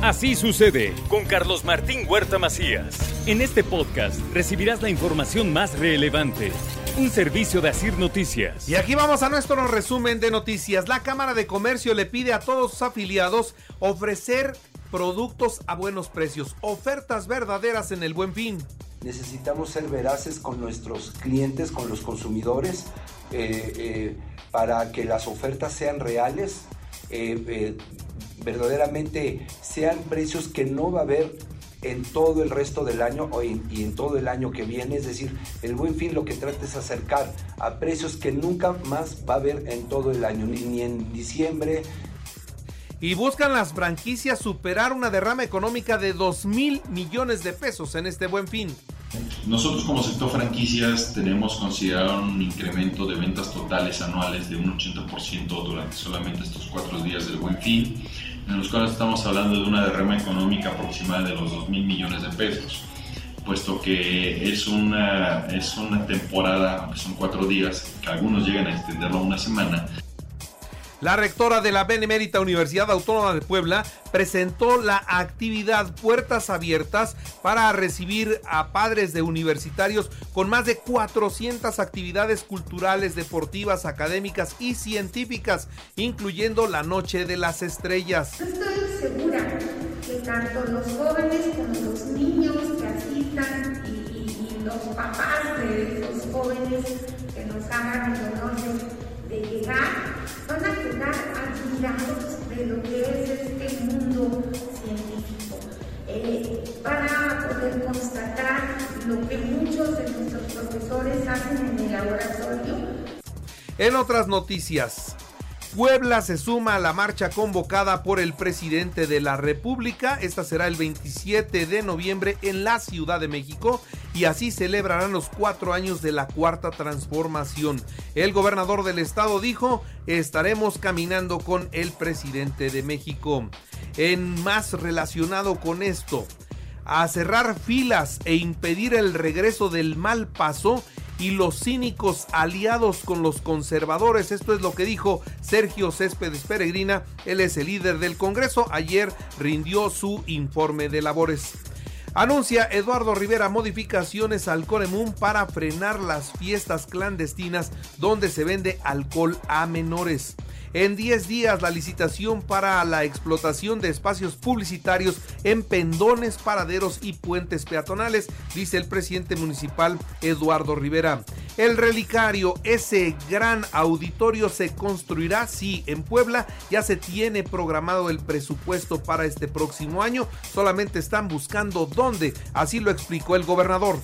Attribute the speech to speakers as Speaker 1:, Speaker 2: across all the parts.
Speaker 1: Así sucede con Carlos Martín Huerta Macías. En este podcast recibirás la información más relevante. Un servicio de Asir Noticias.
Speaker 2: Y aquí vamos a nuestro resumen de noticias. La Cámara de Comercio le pide a todos sus afiliados ofrecer productos a buenos precios, ofertas verdaderas en el buen fin.
Speaker 3: Necesitamos ser veraces con nuestros clientes, con los consumidores, eh, eh, para que las ofertas sean reales. Eh, verdaderamente sean precios que no va a haber en todo el resto del año y en todo el año que viene. Es decir, el buen fin lo que trata es acercar a precios que nunca más va a haber en todo el año, ni, en diciembre.
Speaker 2: Y buscan las franquicias superar una derrama económica de 2 mil millones de pesos en este buen fin.
Speaker 4: Nosotros como sector franquicias tenemos considerado un incremento de ventas totales anuales de un 80% durante solamente estos cuatro días del buen fin en los cuales estamos hablando de una derrama económica aproximada de los 2 mil millones de pesos, puesto que es una, es una temporada, aunque son cuatro días, que algunos llegan a extenderlo a una semana,
Speaker 2: la rectora de la Benemérita Universidad Autónoma de Puebla presentó la actividad Puertas Abiertas para recibir a padres de universitarios con más de 400 actividades culturales, deportivas, académicas y científicas, incluyendo la Noche de las Estrellas.
Speaker 5: Estoy segura que tanto los jóvenes como los niños que asistan y, los papás de los jóvenes que nos hagan el honor de llegar van a quedar admirados de lo que es este mundo científico. Eh, van a poder constatar lo que muchos de nuestros profesores hacen en el laboratorio.
Speaker 2: En otras noticias, Puebla se suma a la marcha convocada por el presidente de la República. Esta será el 27 de noviembre en la Ciudad de México y así celebrarán los cuatro años de la cuarta transformación. El gobernador del estado dijo, estaremos caminando con el presidente de México. En más relacionado con esto, a cerrar filas e impedir el regreso del mal paso y los cínicos aliados con los conservadores. Esto es lo que dijo Sergio Céspedes Peregrina. Él es el líder del Congreso. Ayer rindió su informe de labores. Anuncia Eduardo Rivera modificaciones al Coremún para frenar las fiestas clandestinas donde se vende alcohol a menores. En 10 días la licitación para la explotación de espacios publicitarios en pendones, paraderos y puentes peatonales, dice el presidente municipal Eduardo Rivera. El relicario, ese gran auditorio se construirá, sí, en Puebla. Ya se tiene programado el presupuesto para este próximo año, solamente están buscando dónde, así lo explicó el gobernador.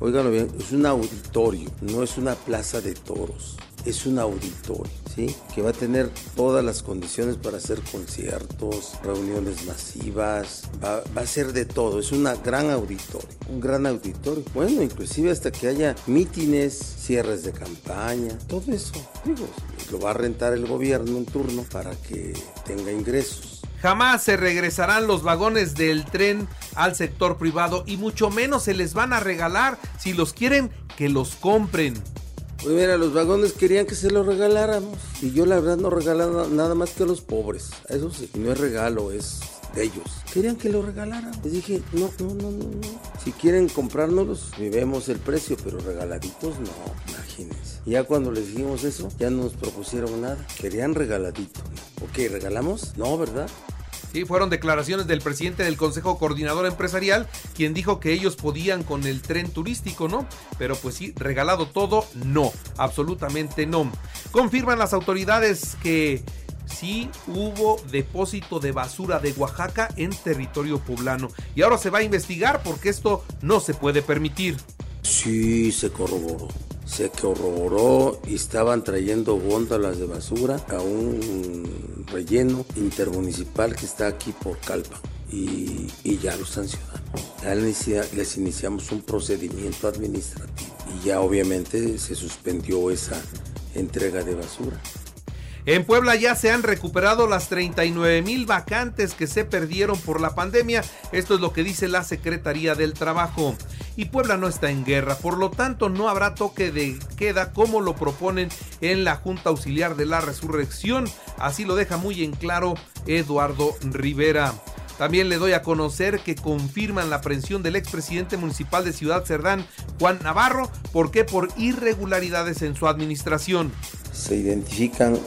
Speaker 6: Óiganlo bien, es un auditorio, no es una plaza de toros, es un auditorio, ¿sí? Que va a tener todas las condiciones para hacer conciertos, reuniones masivas, va, a ser de todo, es un gran auditorio, un gran auditorio. Bueno, inclusive hasta que haya mítines, cierres de campaña, todo eso, digo, lo va a rentar el gobierno en turno para que tenga ingresos.
Speaker 2: Jamás se regresarán los vagones del tren al sector privado y mucho menos se les van a regalar. Si los quieren, que los compren.
Speaker 6: Pues mira, los vagones querían que se los regaláramos. Y yo la verdad no regalaba nada más que a los pobres. Eso sí, no es regalo, es de ellos. Querían que lo regalaran. Les dije, no, no, no, no, no. Si quieren comprárnoslos, vemos el precio, pero regaladitos no, imagínense. Ya cuando les dijimos eso, ya no nos propusieron nada. Querían regaladito. Ok, ¿regalamos? No, ¿verdad?
Speaker 2: Fueron declaraciones del presidente del Consejo Coordinador Empresarial, quien dijo que ellos podían con el tren turístico, ¿no? Pero pues sí, regalado todo, no, absolutamente no. Confirman las autoridades que sí hubo depósito de basura de Oaxaca en territorio poblano. Y ahora se va a investigar porque esto no se puede permitir.
Speaker 6: Sí, se corroboró se corroboró y estaban trayendo góndolas de basura a un relleno intermunicipal que está aquí por Calpa y, ya los sancionamos. Ya les iniciamos un procedimiento administrativo y ya obviamente se suspendió esa entrega de basura.
Speaker 2: En Puebla ya se han recuperado las 39 mil vacantes que se perdieron por la pandemia. Esto es lo que dice la Secretaría del Trabajo. Y Puebla no está en guerra, por lo tanto no habrá toque de queda como lo proponen en la Junta Auxiliar de la Resurrección. Así lo deja muy en claro Eduardo Rivera. También le doy a conocer que confirman la aprehensión del expresidente municipal de Ciudad Cerdán, Juan Navarro, ¿por qué? Por irregularidades en su administración.
Speaker 6: Se identifican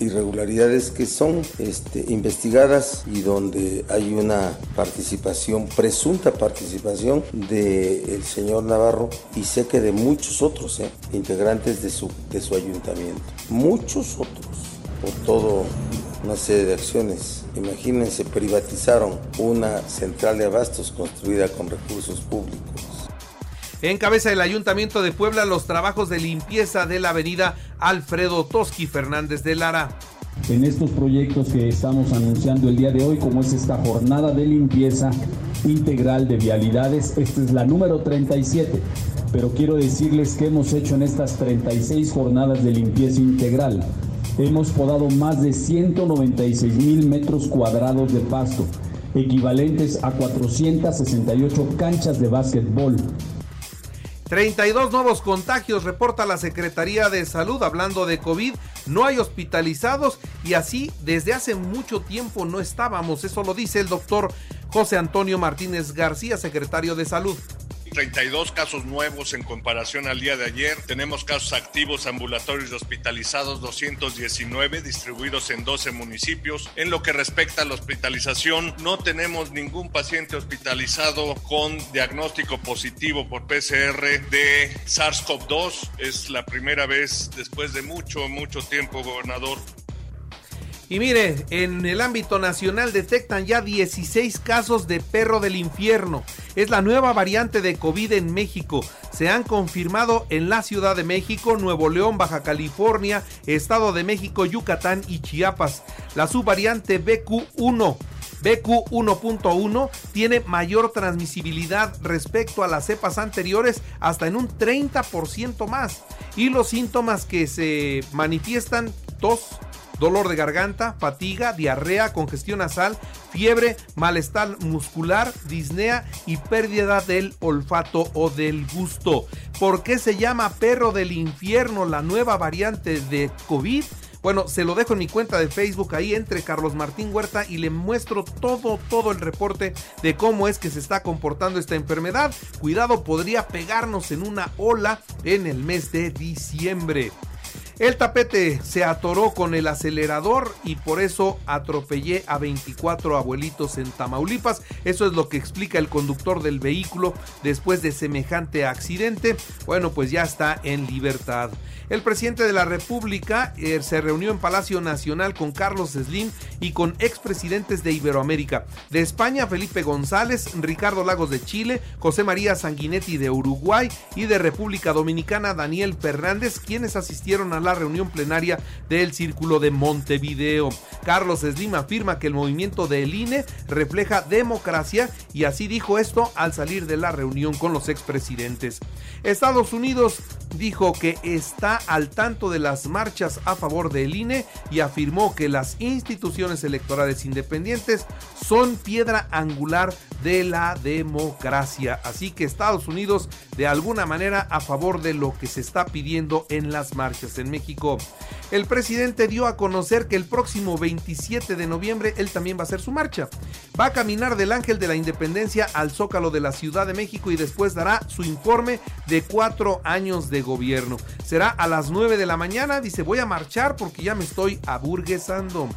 Speaker 6: irregularidades que son este, investigadas y donde hay una participación, presunta participación del señor Navarro y sé que de muchos otros eh, integrantes de su, de su ayuntamiento. Muchos otros, por todo una serie de acciones. Imagínense, privatizaron una central de abastos construida con recursos públicos.
Speaker 2: Encabeza el Ayuntamiento de Puebla los trabajos de limpieza de la avenida Alfredo Toski Fernández de Lara.
Speaker 7: En estos proyectos que estamos anunciando el día de hoy, como es esta jornada de limpieza integral de vialidades, esta es la número 37, pero quiero decirles que hemos hecho en estas 36 jornadas de limpieza integral hemos podado más de 196 mil metros cuadrados de pasto, equivalentes a 468 canchas de básquetbol.
Speaker 2: 32 nuevos contagios, reporta la Secretaría de Salud hablando de COVID. No hay hospitalizados y así desde hace mucho tiempo no estábamos. Eso lo dice el doctor José Antonio Martínez García, secretario de Salud.
Speaker 8: 32 casos nuevos en comparación al día de ayer. Tenemos casos activos ambulatorios y hospitalizados 219 distribuidos en 12 municipios. En lo que respecta a la hospitalización, no tenemos ningún paciente hospitalizado con diagnóstico positivo por PCR de SARS-CoV-2. Es la primera vez después de mucho, mucho tiempo, gobernador.
Speaker 2: Y mire, en el ámbito nacional detectan ya 16 casos de perro del infierno. Es la nueva variante de COVID en México. Se han confirmado en la Ciudad de México, Nuevo León, Baja California, Estado de México, Yucatán y Chiapas. La subvariante BQ1 BQ1.1 tiene mayor transmisibilidad respecto a las cepas anteriores hasta en un 30% más. Y los síntomas que se manifiestan, tos, dolor de garganta, fatiga, diarrea, congestión nasal, fiebre, malestar muscular, disnea y pérdida del olfato o del gusto. ¿Por qué se llama perro del infierno la nueva variante de COVID? Bueno, se lo dejo en mi cuenta de Facebook ahí entre Carlos Martín Huerta y le muestro todo, todo el reporte de cómo es que se está comportando esta enfermedad. Cuidado, podría pegarnos en una ola en el mes de diciembre. El tapete se atoró con el acelerador y por eso atropellé a 24 abuelitos en Tamaulipas. Eso es lo que explica el conductor del vehículo después de semejante accidente. Bueno, pues ya está en libertad. El presidente de la República eh, se reunió en Palacio Nacional con Carlos Slim y con expresidentes de Iberoamérica. De España, Felipe González, Ricardo Lagos de Chile, José María Sanguinetti de Uruguay y de República Dominicana, Daniel Fernández, quienes asistieron a la reunión plenaria del Círculo de Montevideo. Carlos Slim afirma que el movimiento del INE refleja democracia y así dijo esto al salir de la reunión con los expresidentes. Estados Unidos dijo que está al tanto de las marchas a favor del INE y afirmó que las instituciones electorales independientes son piedra angular de la democracia. Así que Estados Unidos de alguna manera a favor de lo que se está pidiendo en las marchas en México. El presidente dio a conocer que el próximo 27 de noviembre él también va a hacer su marcha. Va a caminar del Ángel de la Independencia al Zócalo de la Ciudad de México y después dará su informe de cuatro años de gobierno. Será a las 9 de la mañana, dice voy a marchar porque ya me estoy aburguesando.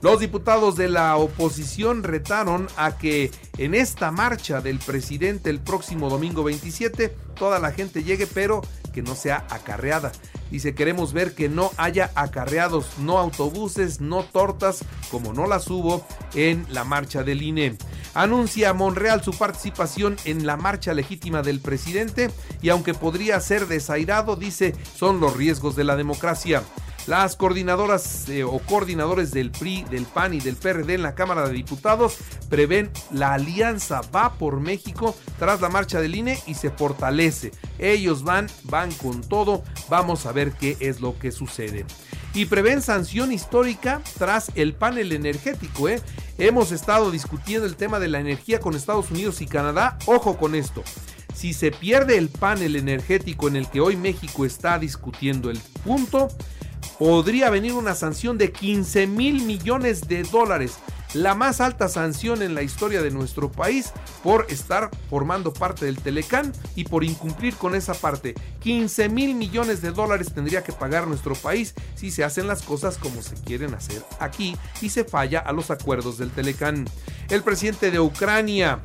Speaker 2: Los diputados de la oposición retaron a que en esta marcha del presidente el próximo domingo 27 toda la gente llegue, pero que no sea acarreada. Dice, queremos ver que no haya acarreados, no autobuses, no tortas, como no las hubo en la marcha del INE. Anuncia Monreal su participación en la marcha legítima del presidente y aunque podría ser desairado, dice, son los riesgos de la democracia. Las coordinadoras eh, o coordinadores del PRI, del PAN y del PRD en la Cámara de Diputados prevén la alianza va por México tras la marcha del INE y se fortalece. Ellos van, van con todo. Vamos a ver qué es lo que sucede. Y prevén sanción histórica tras el panel energético. ¿eh? Hemos estado discutiendo el tema de la energía con Estados Unidos y Canadá. Ojo con esto. Si se pierde el panel energético en el que hoy México está discutiendo el punto, podría venir una sanción de 15 mil millones de dólares. la más alta sanción en la historia de nuestro país por estar formando parte del Telecán y por incumplir con esa parte. 15 mil millones de dólares tendría que pagar nuestro país si se hacen las cosas como se quieren hacer aquí y se falla a los acuerdos del Telecán. El presidente de Ucrania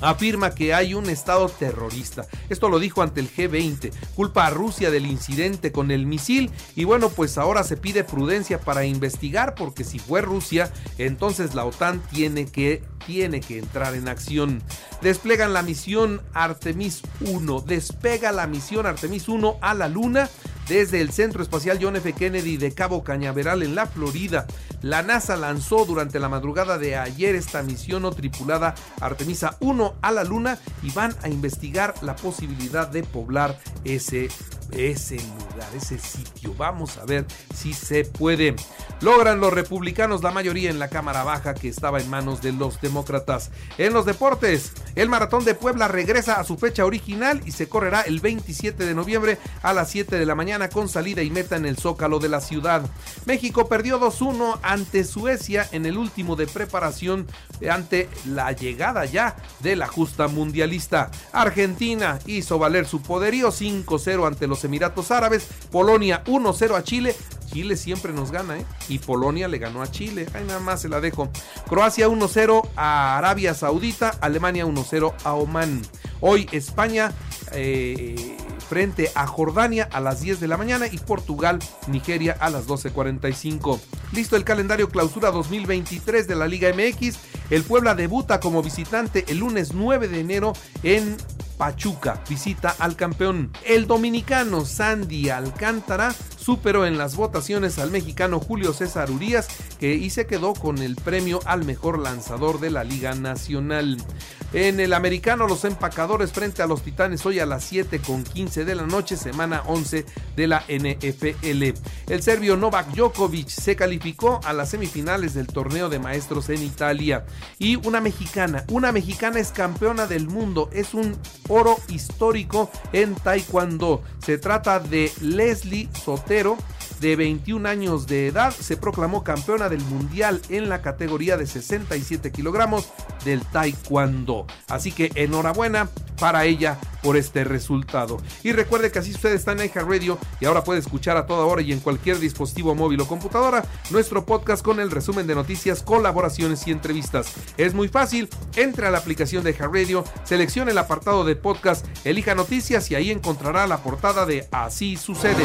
Speaker 2: afirma que hay un Estado terrorista. Esto lo dijo ante el G20. Culpa a Rusia del incidente con el misil y bueno, pues ahora se pide prudencia para investigar porque si fue Rusia, entonces la OTAN tiene que tiene que entrar en acción. Desplegan la misión Artemis 1. Despega la misión Artemis 1 a la Luna desde el Centro Espacial John F. Kennedy de Cabo Cañaveral en la Florida. La NASA lanzó durante la madrugada de ayer esta misión no tripulada Artemisa 1 a la Luna y van a investigar la posibilidad de poblar ese ese lugar, ese sitio. Vamos a ver si se puede. Logran los republicanos la mayoría en la Cámara Baja que estaba en manos de los demócratas. En los deportes, el Maratón de Puebla regresa a su fecha original y se correrá el 27 de noviembre a las 7 de la mañana con salida y meta en el Zócalo de la ciudad. México perdió 2-1 ante Suecia en el último de preparación ante la llegada ya de la justa mundialista. Argentina hizo valer su poderío 5-0 ante los Emiratos Árabes, Polonia 1-0 a Chile, Chile siempre nos gana, ¿eh? Y Polonia le ganó a Chile. Ahí nada más se la dejo. Croacia 1-0 a Arabia Saudita. Alemania 1-0 a Oman. Hoy España eh, frente a Jordania a las 10 de la mañana y Portugal, Nigeria a las 12.45. Listo el calendario clausura 2023 de la Liga MX. El Puebla debuta como visitante el lunes 9 de enero en Pachuca visita al campeón. El dominicano Sandy Alcántara superó en las votaciones al mexicano Julio César Urias que y se quedó con el premio al mejor lanzador de la Liga Nacional. En el americano, los empacadores frente a los titanes hoy a las 7 con 15 de la noche, semana 11 de la NFL. El serbio Novak Djokovic se calificó a las semifinales del torneo de maestros en Italia. Y una mexicana, una mexicana es campeona del mundo, es un oro histórico en Taekwondo. Se trata de Leslie Sotero de 21 años de edad, se proclamó campeona del mundial en la categoría de 67 kilogramos del taekwondo. Así que enhorabuena para ella por este resultado. Y recuerde que así usted está en Radio y ahora puede escuchar a toda hora y en cualquier dispositivo móvil o computadora nuestro podcast con el resumen de noticias, colaboraciones y entrevistas. Es muy fácil, entre a la aplicación de Radio, seleccione el apartado de podcast, elija noticias y ahí encontrará la portada de Así sucede.